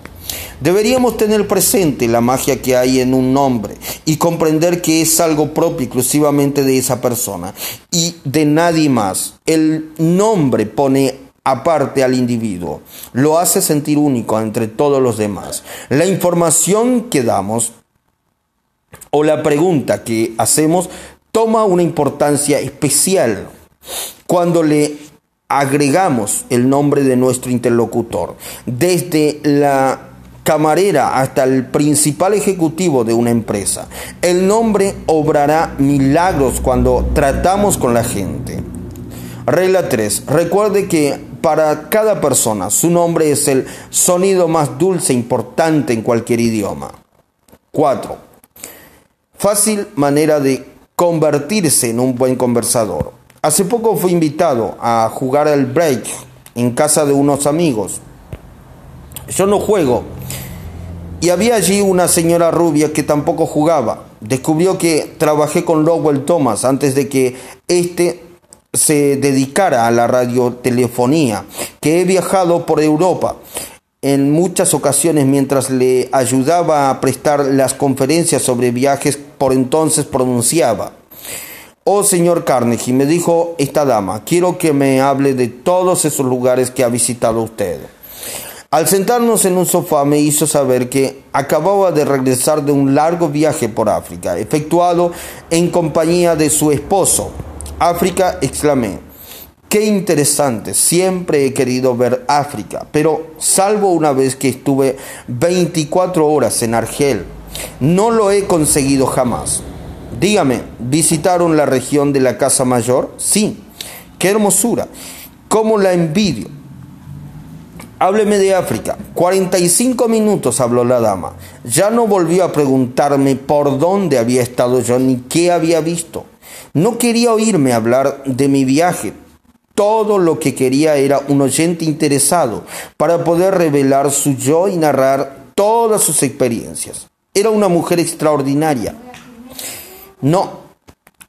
Deberíamos tener presente la magia que hay en un nombre y comprender que es algo propio exclusivamente de esa persona y de nadie más. El nombre pone aparte al individuo, lo hace sentir único entre todos los demás. La información que damos o la pregunta que hacemos toma una importancia especial cuando le agregamos el nombre de nuestro interlocutor. Desde la camarera hasta el principal ejecutivo de una empresa. El nombre obrará milagros cuando tratamos con la gente. Regla 3. Recuerde que para cada persona su nombre es el sonido más dulce e importante en cualquier idioma. 4. Fácil manera de convertirse en un buen conversador. Hace poco fui invitado a jugar al break en casa de unos amigos. Yo no juego. Y había allí una señora rubia que tampoco jugaba. Descubrió que trabajé con Lowell Thomas antes de que éste se dedicara a la radiotelefonía, que he viajado por Europa en muchas ocasiones mientras le ayudaba a prestar las conferencias sobre viajes, por entonces pronunciaba, Oh señor Carnegie, me dijo esta dama, quiero que me hable de todos esos lugares que ha visitado usted. Al sentarnos en un sofá me hizo saber que acababa de regresar de un largo viaje por África, efectuado en compañía de su esposo. África, exclamé. Qué interesante, siempre he querido ver África, pero salvo una vez que estuve 24 horas en Argel, no lo he conseguido jamás. Dígame, ¿visitaron la región de la Casa Mayor? Sí, qué hermosura, cómo la envidio. Hábleme de África. 45 minutos habló la dama. Ya no volvió a preguntarme por dónde había estado yo ni qué había visto. No quería oírme hablar de mi viaje, todo lo que quería era un oyente interesado para poder revelar su yo y narrar todas sus experiencias. Era una mujer extraordinaria. No,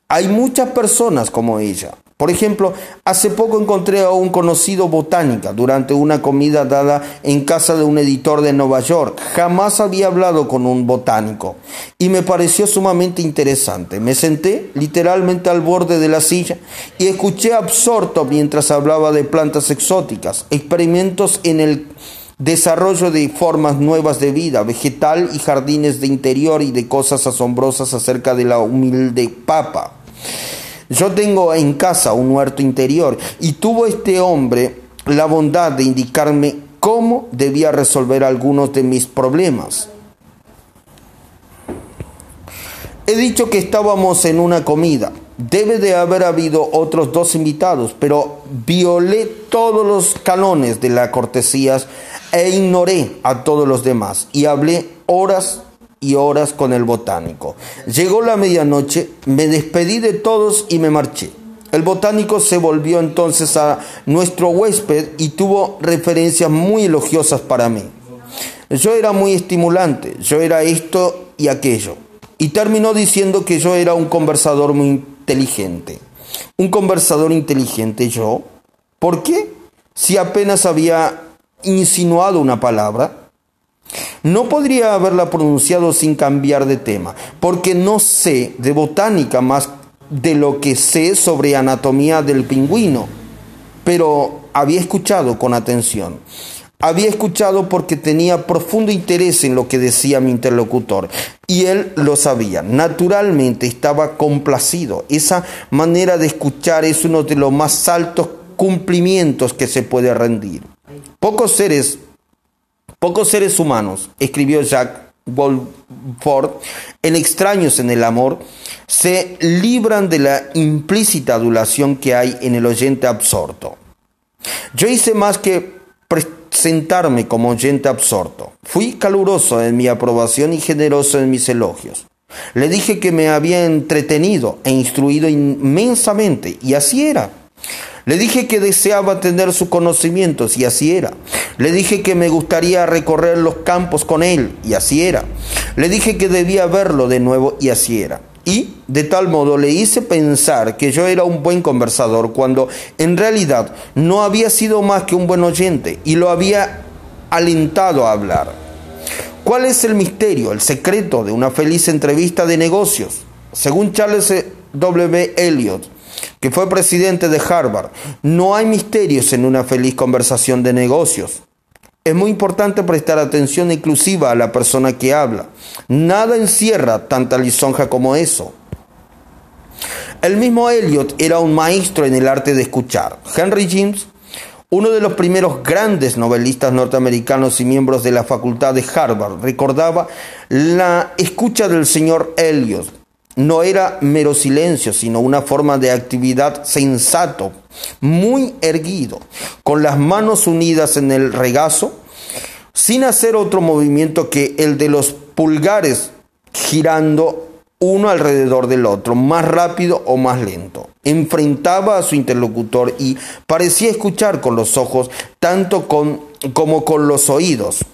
hay muchas personas como ella. Por ejemplo, hace poco encontré a un conocido botánica durante una comida dada en casa de un editor de Nueva York. Jamás había hablado con un botánico y me pareció sumamente interesante. Me senté literalmente al borde de la silla y escuché absorto mientras hablaba de plantas exóticas, experimentos en el desarrollo de formas nuevas de vida, vegetal y jardines de interior y de cosas asombrosas acerca de la humilde papa. Yo tengo en casa un huerto interior y tuvo este hombre la bondad de indicarme cómo debía resolver algunos de mis problemas. He dicho que estábamos en una comida. Debe de haber habido otros dos invitados, pero violé todos los canones de la cortesía e ignoré a todos los demás y hablé horas y horas con el botánico. Llegó la medianoche, me despedí de todos y me marché. El botánico se volvió entonces a nuestro huésped y tuvo referencias muy elogiosas para mí. Yo era muy estimulante, yo era esto y aquello. Y terminó diciendo que yo era un conversador muy inteligente. Un conversador inteligente yo. ¿Por qué? Si apenas había insinuado una palabra. No podría haberla pronunciado sin cambiar de tema, porque no sé de botánica más de lo que sé sobre anatomía del pingüino, pero había escuchado con atención. Había escuchado porque tenía profundo interés en lo que decía mi interlocutor y él lo sabía. Naturalmente estaba complacido. Esa manera de escuchar es uno de los más altos cumplimientos que se puede rendir. Pocos seres Pocos seres humanos, escribió Jacques Wolford, en Extraños en el Amor, se libran de la implícita adulación que hay en el oyente absorto. Yo hice más que presentarme como oyente absorto. Fui caluroso en mi aprobación y generoso en mis elogios. Le dije que me había entretenido e instruido inmensamente, y así era. Le dije que deseaba tener sus conocimientos y así era. Le dije que me gustaría recorrer los campos con él y así era. Le dije que debía verlo de nuevo y así era. Y de tal modo le hice pensar que yo era un buen conversador cuando en realidad no había sido más que un buen oyente y lo había alentado a hablar. ¿Cuál es el misterio, el secreto de una feliz entrevista de negocios? Según Charles W. Eliot, que fue presidente de Harvard, no hay misterios en una feliz conversación de negocios. Es muy importante prestar atención inclusiva a la persona que habla. Nada encierra tanta lisonja como eso. El mismo Eliot era un maestro en el arte de escuchar. Henry James, uno de los primeros grandes novelistas norteamericanos y miembros de la facultad de Harvard, recordaba la escucha del señor Eliot no era mero silencio, sino una forma de actividad sensato, muy erguido, con las manos unidas en el regazo, sin hacer otro movimiento que el de los pulgares girando uno alrededor del otro, más rápido o más lento. Enfrentaba a su interlocutor y parecía escuchar con los ojos tanto con, como con los oídos.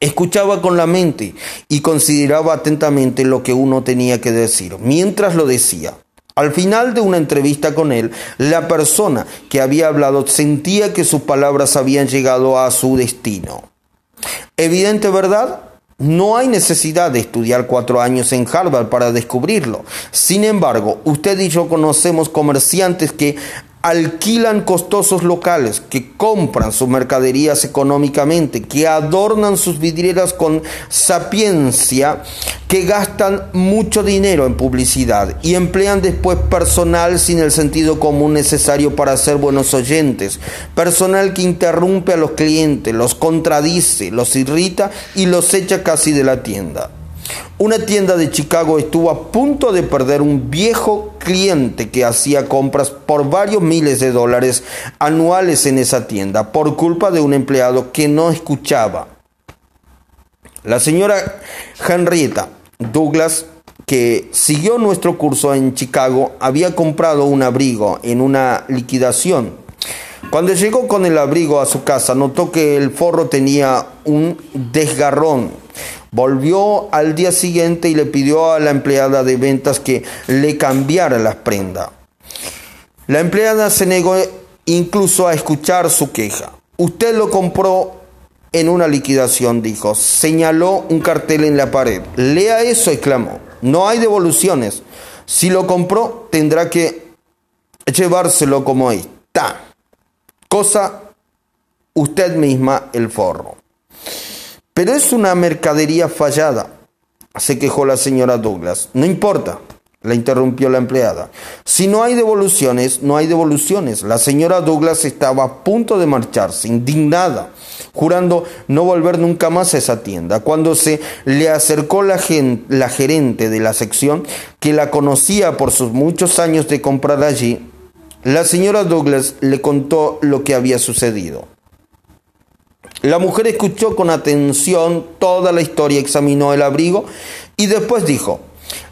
Escuchaba con la mente y consideraba atentamente lo que uno tenía que decir, mientras lo decía. Al final de una entrevista con él, la persona que había hablado sentía que sus palabras habían llegado a su destino. Evidente verdad, no hay necesidad de estudiar cuatro años en Harvard para descubrirlo. Sin embargo, usted y yo conocemos comerciantes que alquilan costosos locales, que compran sus mercaderías económicamente, que adornan sus vidrieras con sapiencia, que gastan mucho dinero en publicidad y emplean después personal sin el sentido común necesario para ser buenos oyentes, personal que interrumpe a los clientes, los contradice, los irrita y los echa casi de la tienda. Una tienda de Chicago estuvo a punto de perder un viejo cliente que hacía compras por varios miles de dólares anuales en esa tienda por culpa de un empleado que no escuchaba. La señora Henrietta Douglas, que siguió nuestro curso en Chicago, había comprado un abrigo en una liquidación Cuando llegó con el abrigo a su casa, notó que el forro tenía un desgarrón. Volvió al día siguiente y le pidió a la empleada de ventas que le cambiara las prendas. La empleada se negó incluso a escuchar su queja. Usted lo compró en una liquidación, dijo. Señaló un cartel en la pared. Lea eso, exclamó. No hay devoluciones. Si lo compró, tendrá que llevárselo como está. Cosa usted misma el forro. Pero es una mercadería fallada, se quejó la señora Douglas. No importa, la interrumpió la empleada. Si no hay devoluciones, no hay devoluciones. La señora Douglas estaba a punto de marcharse, indignada, jurando no volver nunca más a esa tienda. Cuando se le acercó la, la gerente de la sección, que la conocía por sus muchos años de comprar allí, la señora Douglas le contó lo que había sucedido. La mujer escuchó con atención toda la historia, examinó el abrigo y después dijo,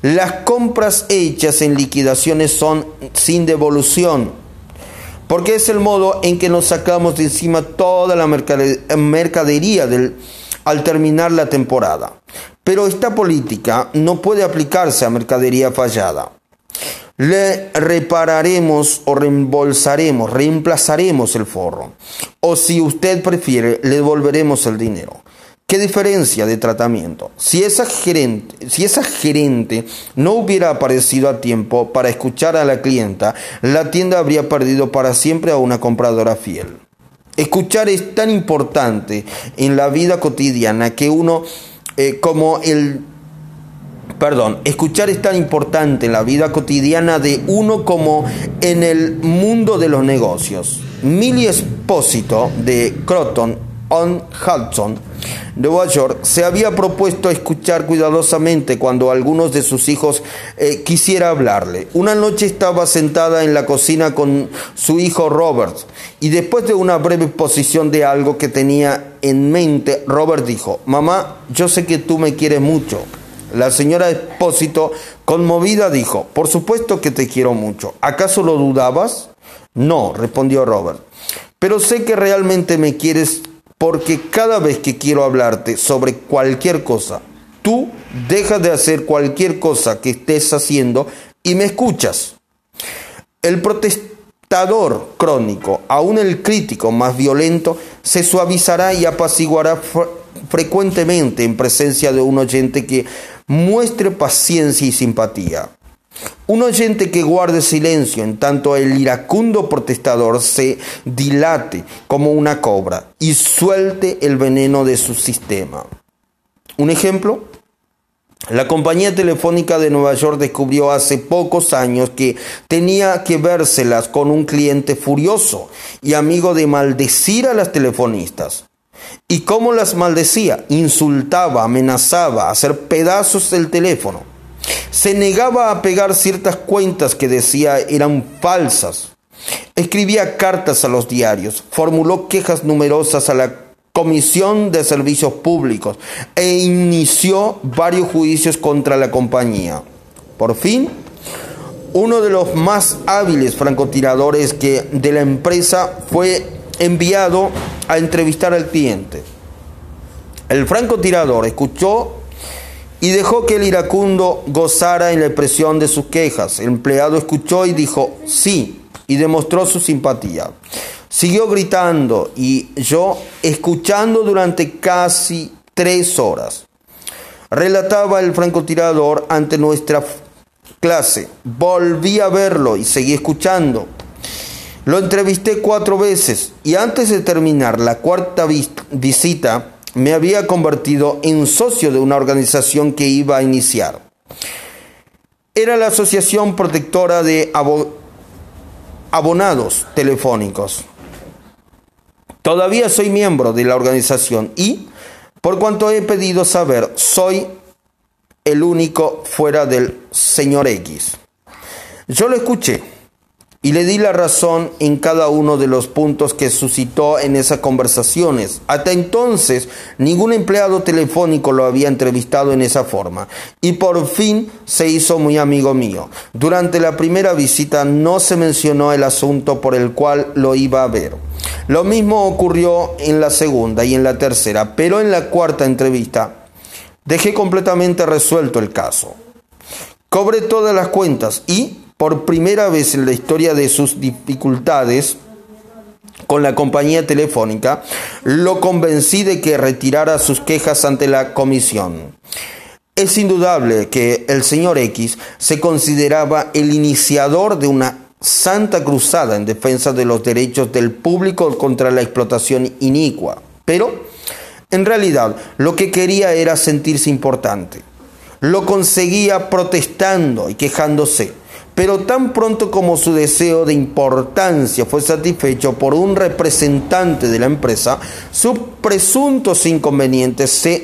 las compras hechas en liquidaciones son sin devolución, porque es el modo en que nos sacamos de encima toda la mercadería al terminar la temporada. Pero esta política no puede aplicarse a mercadería fallada. Le repararemos o reembolsaremos, reemplazaremos el forro. O si usted prefiere, le devolveremos el dinero. ¿Qué diferencia de tratamiento? Si esa, gerente, si esa gerente no hubiera aparecido a tiempo para escuchar a la clienta, la tienda habría perdido para siempre a una compradora fiel. Escuchar es tan importante en la vida cotidiana que uno, eh, como el... Perdón, escuchar es tan importante en la vida cotidiana de uno como en el mundo de los negocios. Millie Espósito de Croton on Hudson, Nueva York, se había propuesto escuchar cuidadosamente cuando algunos de sus hijos eh, quisiera hablarle. Una noche estaba sentada en la cocina con su hijo Robert y después de una breve exposición de algo que tenía en mente, Robert dijo, mamá, yo sé que tú me quieres mucho. La señora Espósito, conmovida, dijo, por supuesto que te quiero mucho. ¿Acaso lo dudabas? No, respondió Robert. Pero sé que realmente me quieres porque cada vez que quiero hablarte sobre cualquier cosa, tú dejas de hacer cualquier cosa que estés haciendo y me escuchas. El protestador crónico, aún el crítico más violento, se suavizará y apaciguará frecuentemente en presencia de un oyente que muestre paciencia y simpatía. Un oyente que guarde silencio en tanto el iracundo protestador se dilate como una cobra y suelte el veneno de su sistema. Un ejemplo, la compañía telefónica de Nueva York descubrió hace pocos años que tenía que vérselas con un cliente furioso y amigo de maldecir a las telefonistas. ¿Y cómo las maldecía? Insultaba, amenazaba, hacer pedazos el teléfono se negaba a pegar ciertas cuentas que decía eran falsas. Escribía cartas a los diarios, formuló quejas numerosas a la Comisión de Servicios Públicos e inició varios juicios contra la compañía. Por fin, uno de los más hábiles francotiradores que de la empresa fue enviado a entrevistar al cliente. El francotirador escuchó y dejó que el iracundo gozara en la expresión de sus quejas. El empleado escuchó y dijo sí, y demostró su simpatía. Siguió gritando y yo escuchando durante casi tres horas. Relataba el francotirador ante nuestra clase. Volví a verlo y seguí escuchando. Lo entrevisté cuatro veces y antes de terminar la cuarta visita, me había convertido en socio de una organización que iba a iniciar. Era la Asociación Protectora de Abonados Telefónicos. Todavía soy miembro de la organización y, por cuanto he pedido saber, soy el único fuera del señor X. Yo lo escuché y le di la razón en cada uno de los puntos que suscitó en esas conversaciones. Hasta entonces, ningún empleado telefónico lo había entrevistado en esa forma y por fin se hizo muy amigo mío. Durante la primera visita no se mencionó el asunto por el cual lo iba a ver. Lo mismo ocurrió en la segunda y en la tercera, pero en la cuarta entrevista dejé completamente resuelto el caso. Cobré todas las cuentas y por primera vez en la historia de sus dificultades con la compañía telefónica, lo convencí de que retirara sus quejas ante la comisión. Es indudable que el señor X se consideraba el iniciador de una santa cruzada en defensa de los derechos del público contra la explotación inicua, pero en realidad lo que quería era sentirse importante. Lo conseguía protestando y quejándose pero tan pronto como su deseo de importancia fue satisfecho por un representante de la empresa, sus presuntos inconvenientes se